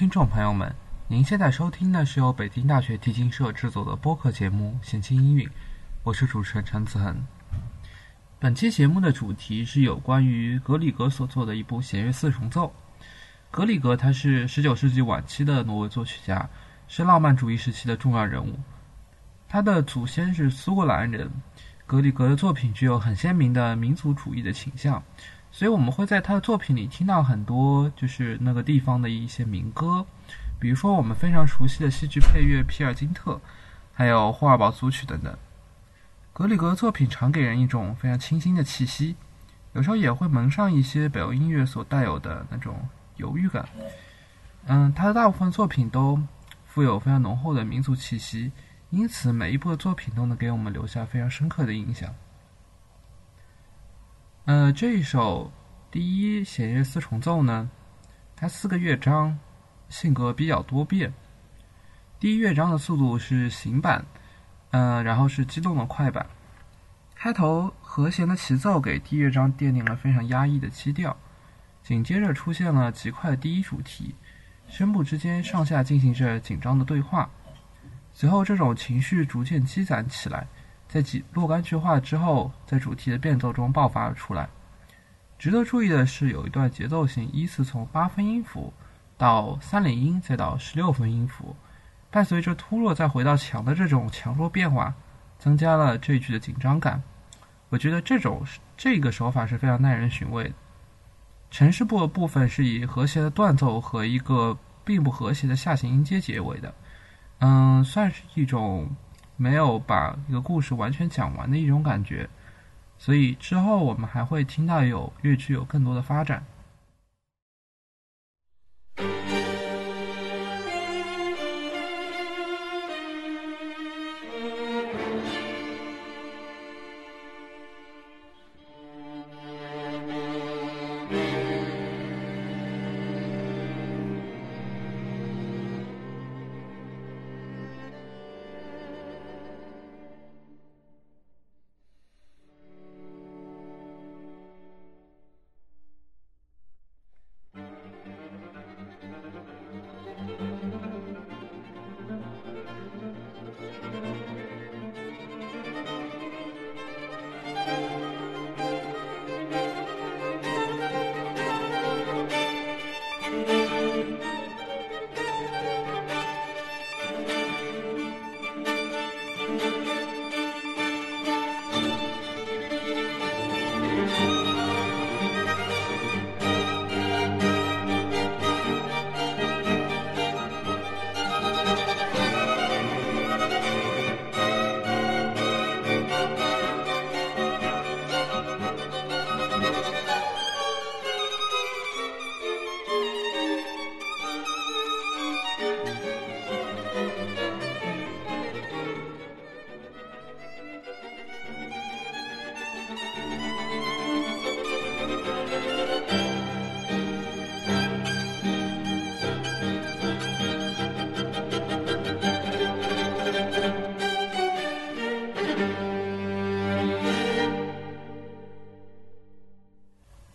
听众朋友们，您现在收听的是由北京大学提琴社制作的播客节目《弦清音韵》，我是主持人陈子恒。本期节目的主题是有关于格里格所作的一部弦乐四重奏。格里格他是19世纪晚期的挪威作曲家，是浪漫主义时期的重要人物。他的祖先是苏格兰人。格里格的作品具有很鲜明的民族主义的倾向，所以我们会在他的作品里听到很多就是那个地方的一些民歌，比如说我们非常熟悉的戏剧配乐《皮尔金特》，还有霍尔堡组曲等等。格里格的作品常给人一种非常清新的气息，有时候也会蒙上一些北欧音乐所带有的那种犹豫感。嗯，他的大部分作品都富有非常浓厚的民族气息。因此，每一部的作品都能给我们留下非常深刻的印象。呃，这一首第一弦乐四重奏呢，它四个乐章性格比较多变。第一乐章的速度是行板，呃，然后是激动的快板。开头和弦的齐奏给第一乐章奠定了非常压抑的基调，紧接着出现了极快的第一主题，声部之间上下进行着紧张的对话。随后，这种情绪逐渐积攒起来，在几若干句话之后，在主题的变奏中爆发了出来。值得注意的是，有一段节奏性依次从八分音符到三连音，再到十六分音符，伴随着突弱再回到强的这种强弱变化，增加了这一句的紧张感。我觉得这种这个手法是非常耐人寻味的。城市部的部分是以和谐的断奏和一个并不和谐的下行音阶结尾的。嗯，算是一种没有把一个故事完全讲完的一种感觉，所以之后我们还会听到有乐曲有更多的发展。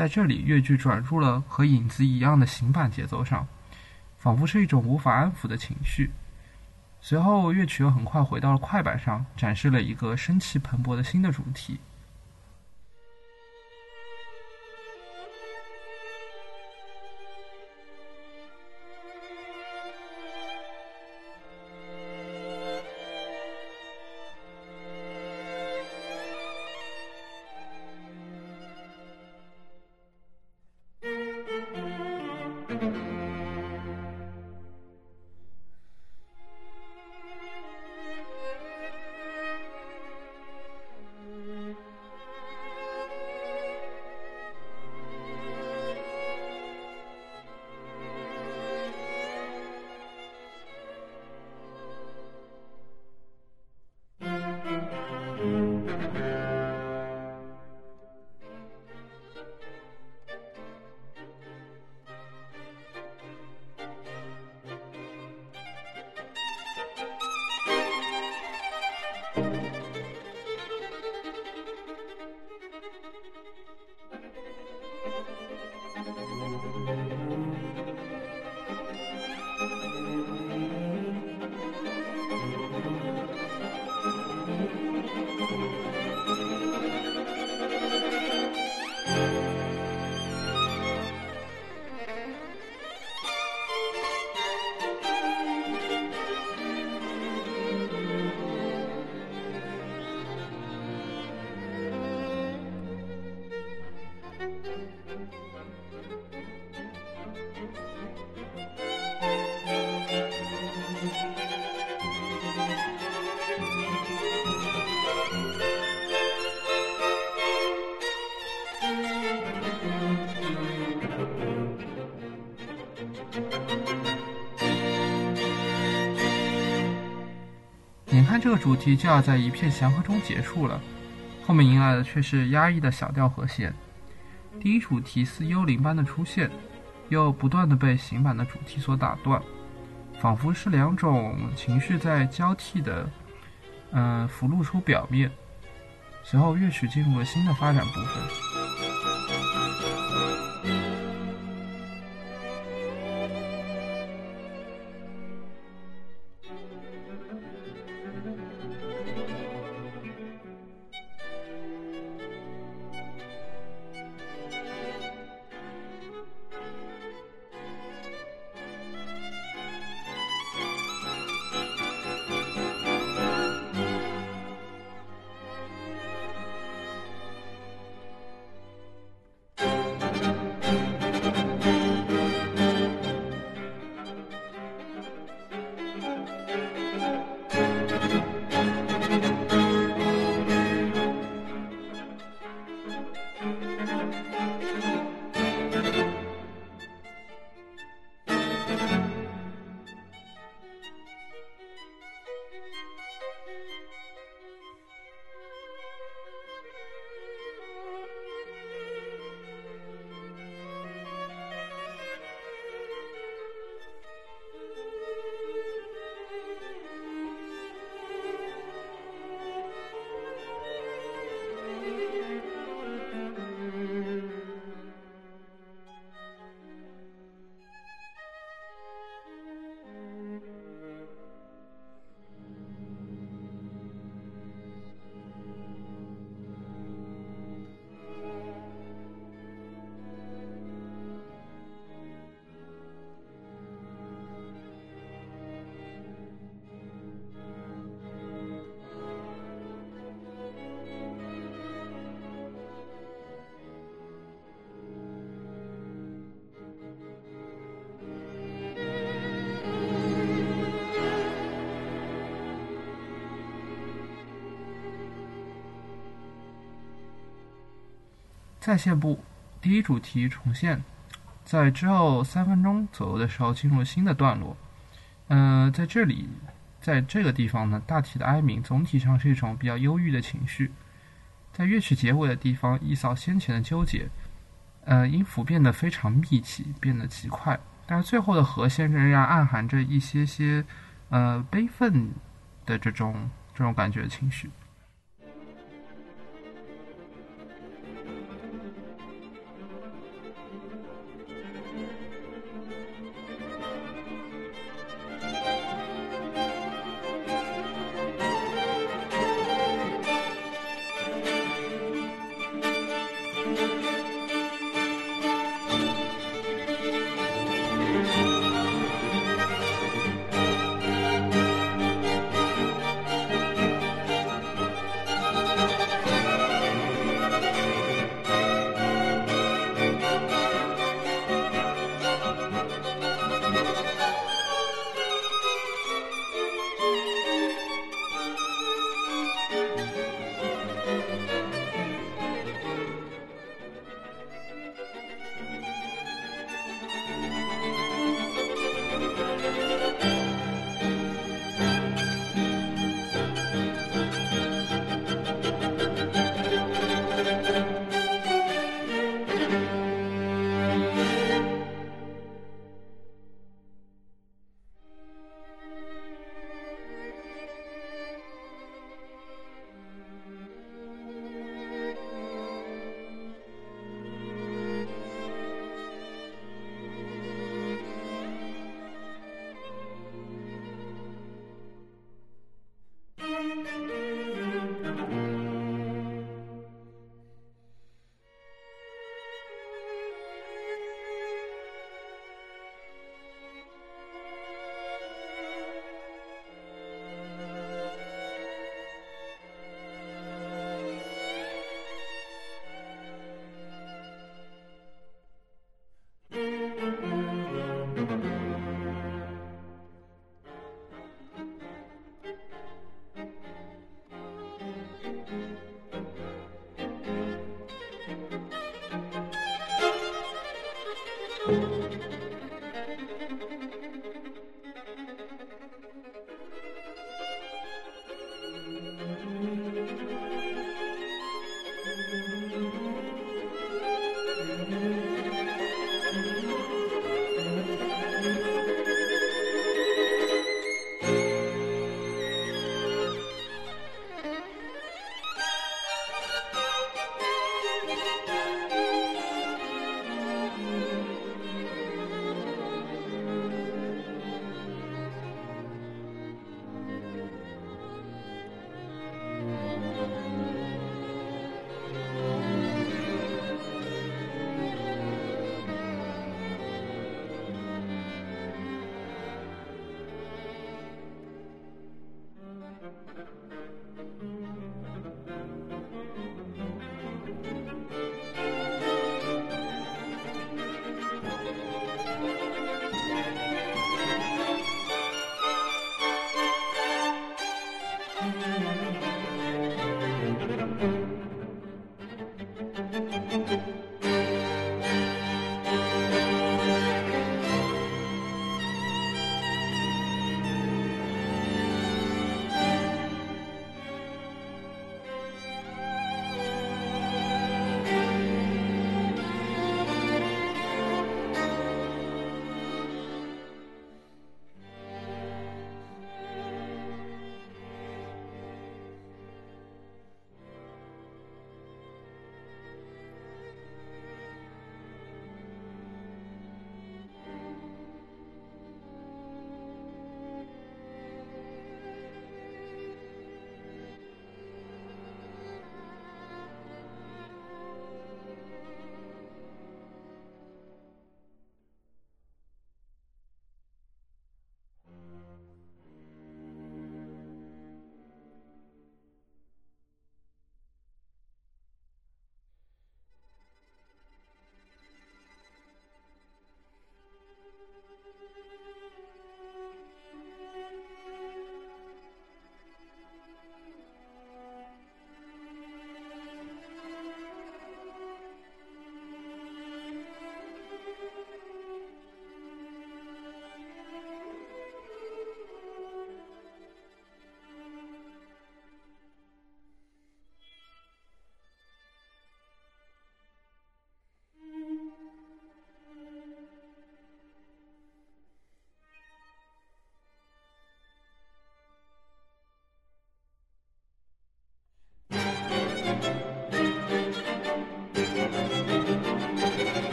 在这里，乐句转入了和影子一样的行板节奏上，仿佛是一种无法安抚的情绪。随后，乐曲又很快回到了快板上，展示了一个生气蓬勃的新的主题。眼看这个主题就要在一片祥和中结束了，后面迎来的却是压抑的小调和弦。第一主题似幽灵般的出现，又不断的被行板的主题所打断，仿佛是两种情绪在交替的，嗯，浮露出表面。随后乐曲进入了新的发展部分。再现部第一主题重现，在之后三分钟左右的时候进入新的段落。嗯，在这里，在这个地方呢，大体的哀鸣总体上是一种比较忧郁的情绪。在乐曲结尾的地方，一扫先前的纠结。呃，音符变得非常密集，变得极快，但是最后的和弦仍然暗含着一些些呃悲愤的这种这种感觉的情绪。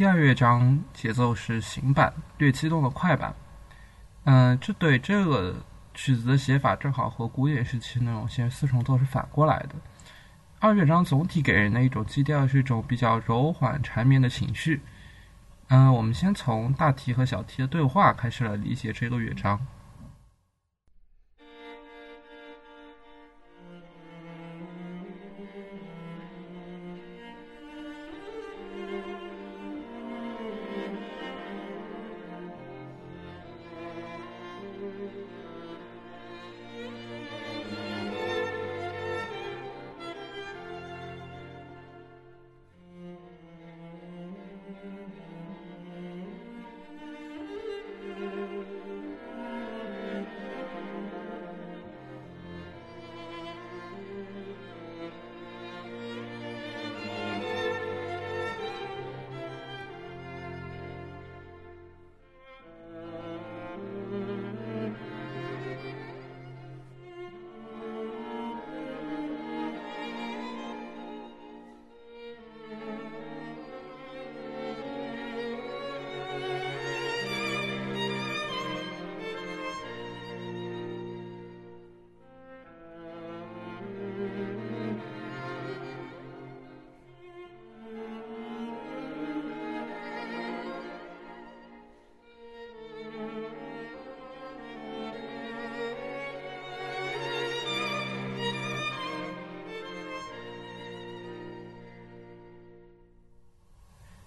第二乐章节奏是行板，略激动的快板。嗯，这对这个曲子的写法正好和古典时期那种弦四重奏是反过来的。二乐章总体给人的一种基调是一种比较柔缓缠绵的情绪。嗯，我们先从大提和小提的对话开始来理解这个乐章。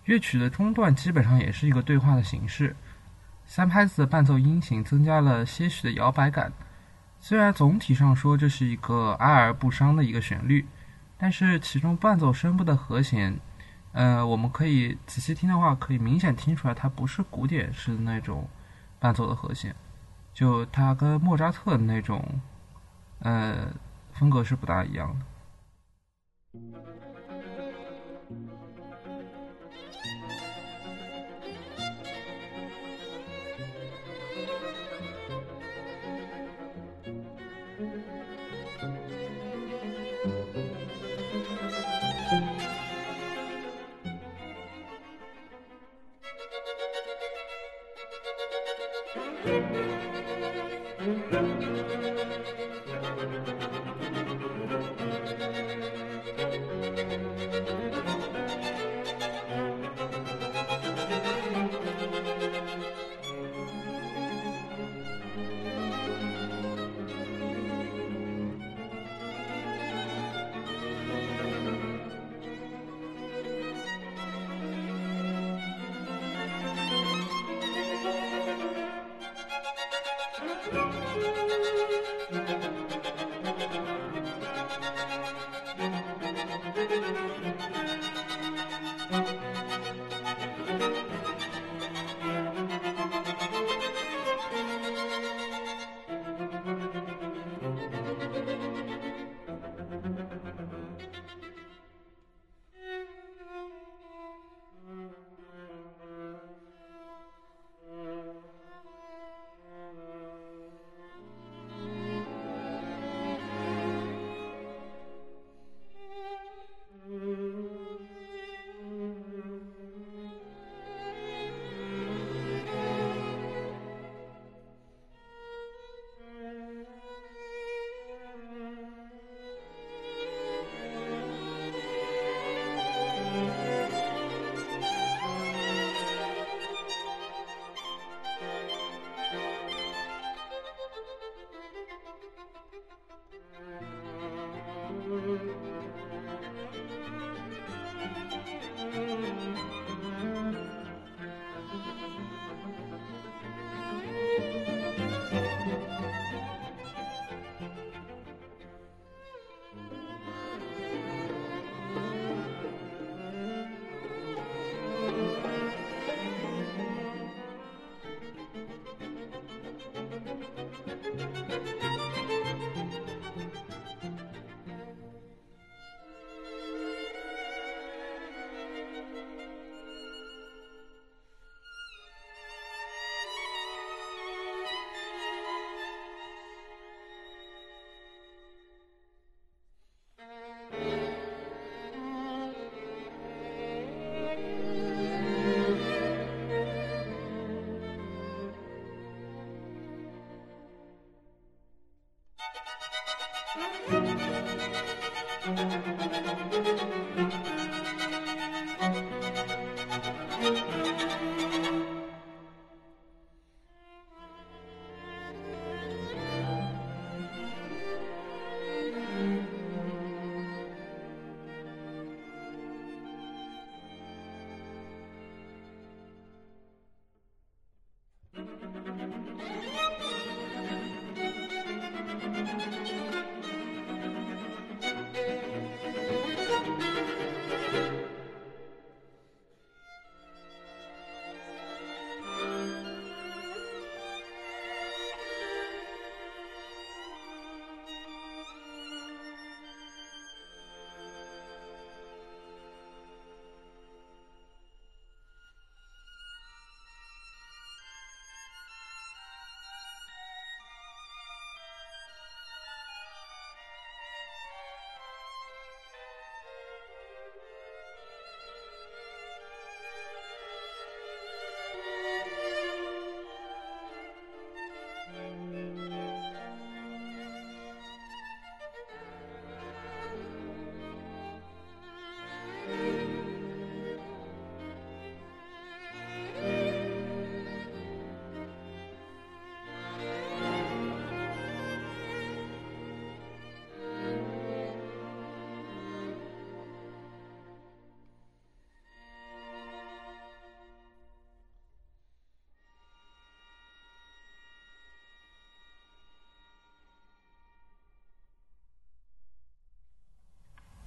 乐曲的中段基本上也是一个对话的形式，三拍子的伴奏音型增加了些许的摇摆感。虽然总体上说这是一个哀而不伤的一个旋律，但是其中伴奏声部的和弦，呃，我们可以仔细听的话，可以明显听出来它不是古典式的那种伴奏的和弦，就它跟莫扎特的那种，呃，风格是不大一样的。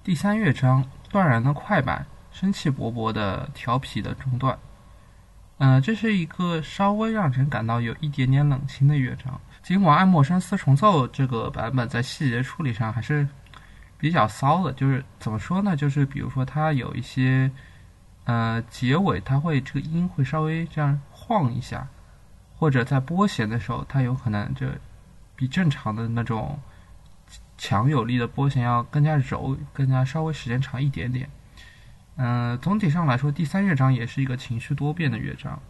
第三乐章断然的快板，生气勃勃的调皮的中段。嗯，这是一个稍微让人感到有一点点冷清的乐章。尽管爱默生四重奏这个版本在细节处理上还是比较骚的，就是怎么说呢？就是比如说它有一些，呃，结尾它会这个音会稍微这样晃一下，或者在拨弦的时候，它有可能就比正常的那种。强有力的拨弦要更加柔，更加稍微时间长一点点。嗯，总体上来说，第三乐章也是一个情绪多变的乐章。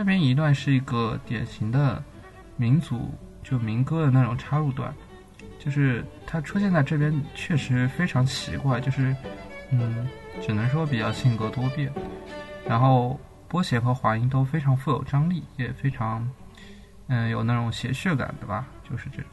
这边一段是一个典型的民族就民歌的那种插入段，就是它出现在这边确实非常奇怪，就是嗯，只能说比较性格多变，然后拨弦和滑音都非常富有张力，也非常嗯有那种谐谑感，对吧？就是这种。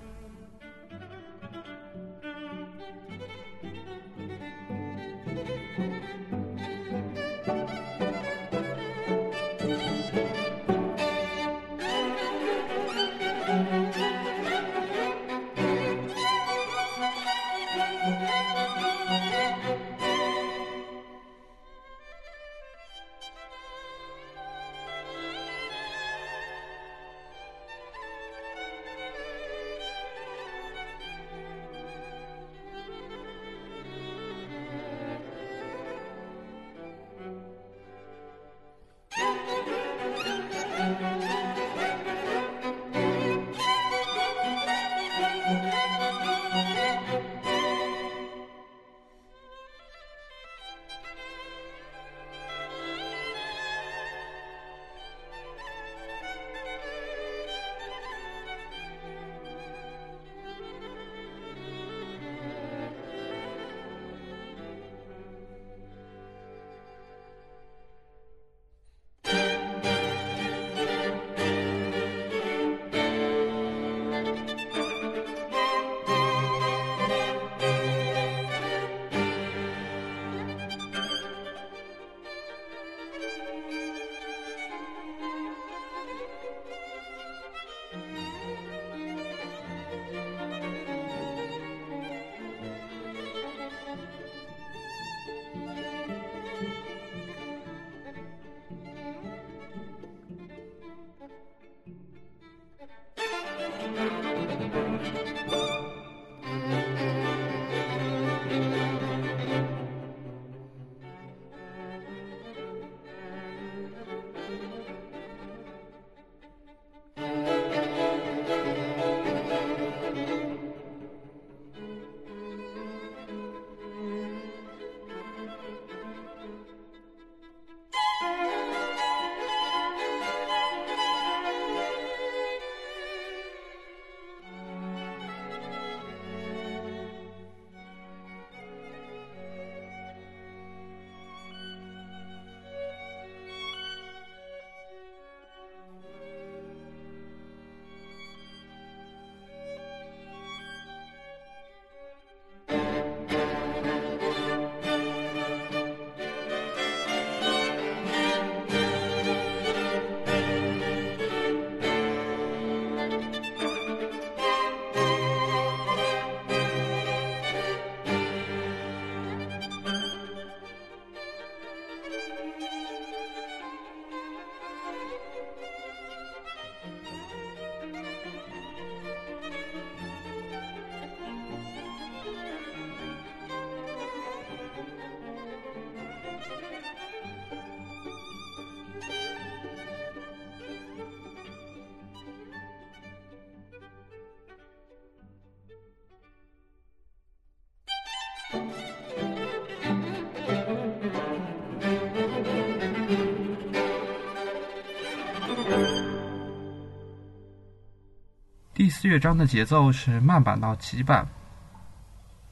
第四乐章的节奏是慢板到急板，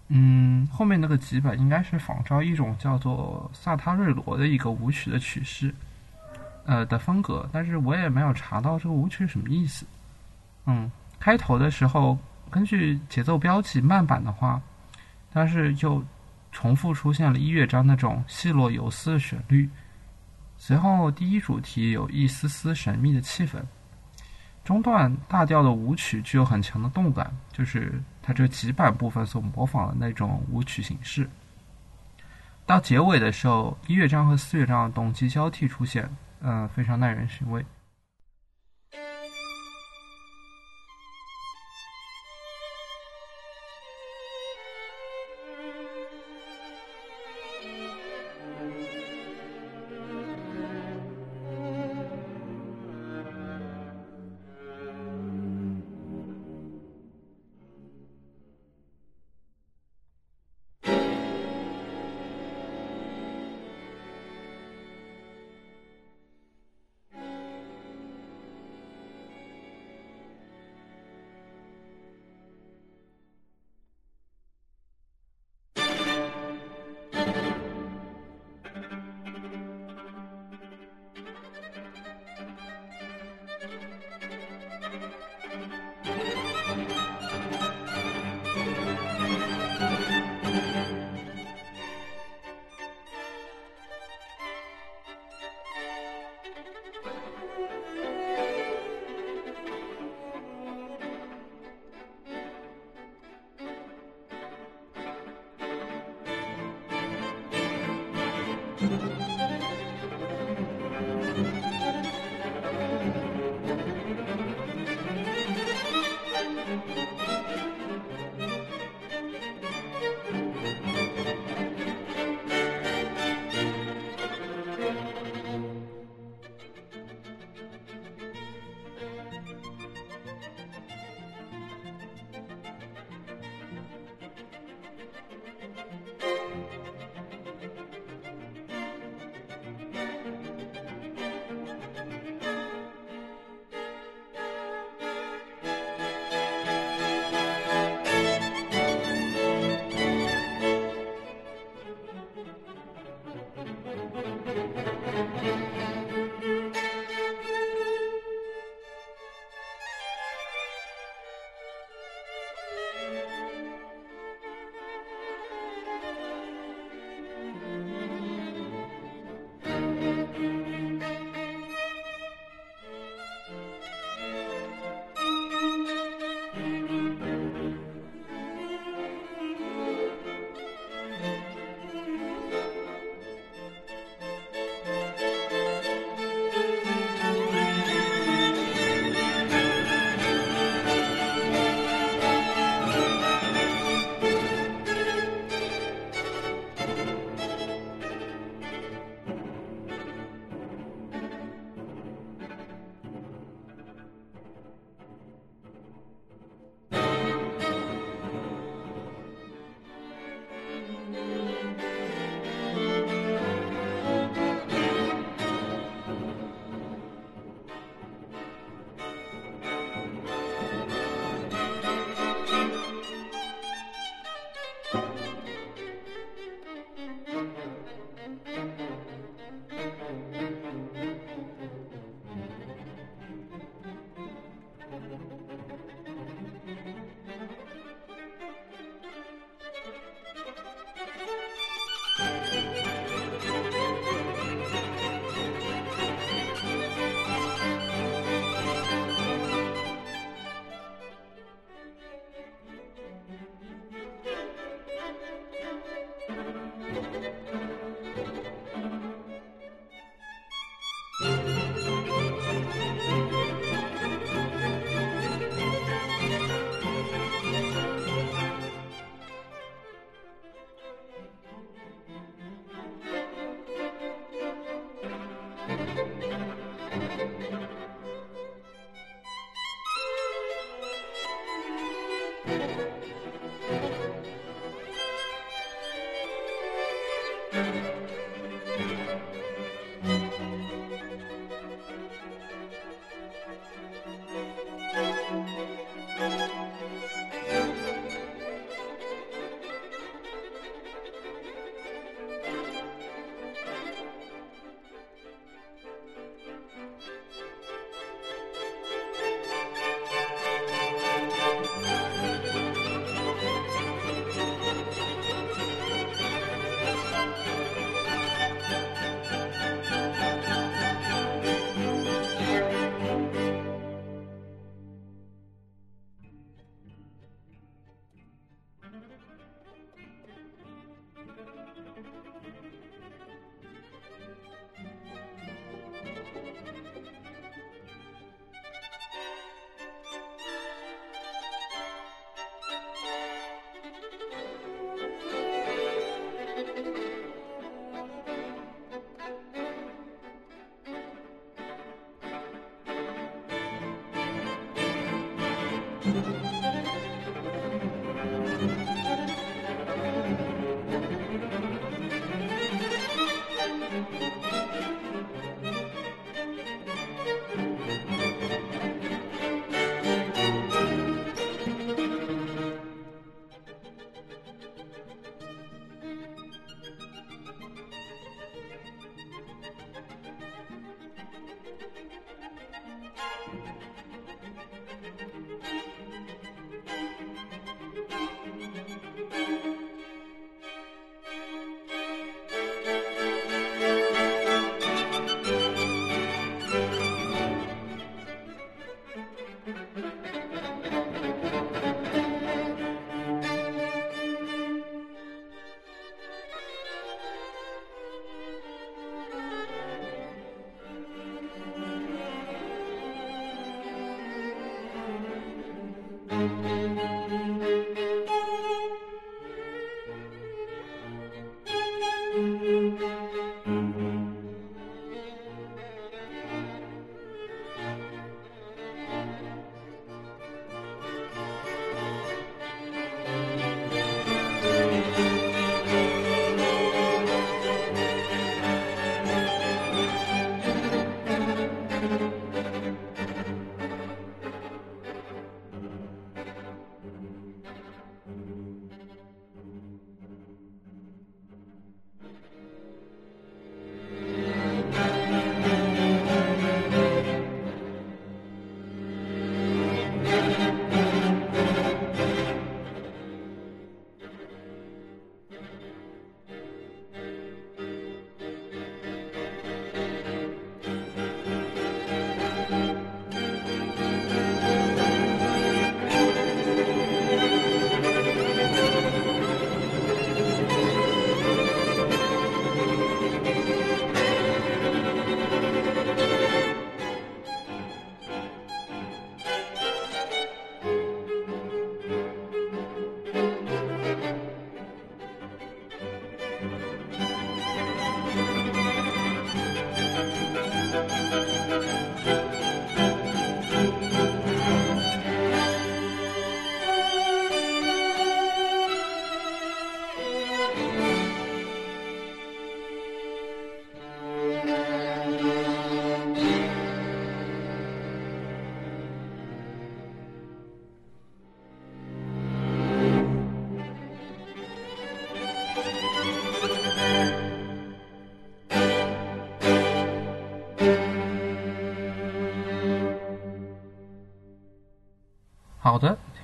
嗯，后面那个急板应该是仿照一种叫做萨塔瑞罗的一个舞曲的曲式，呃的风格，但是我也没有查到这个舞曲什么意思。嗯，开头的时候根据节奏标记慢板的话，但是又重复出现了一乐章那种细若游丝的旋律，随后第一主题有一丝丝神秘的气氛。中段大调的舞曲具有很强的动感，就是它这几百部分所模仿的那种舞曲形式。到结尾的时候，一乐章和四乐章的动机交替出现，嗯，非常耐人寻味。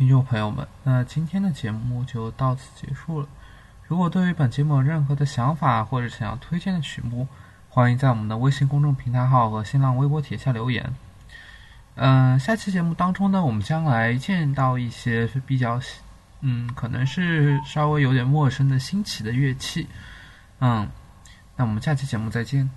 听众朋友们，那今天的节目就到此结束了。如果对于本节目有任何的想法或者想要推荐的曲目，欢迎在我们的微信公众平台号和新浪微博帖下留言。嗯，下期节目当中呢，我们将来见到一些是比较，嗯，可能是稍微有点陌生的新奇的乐器。嗯，那我们下期节目再见。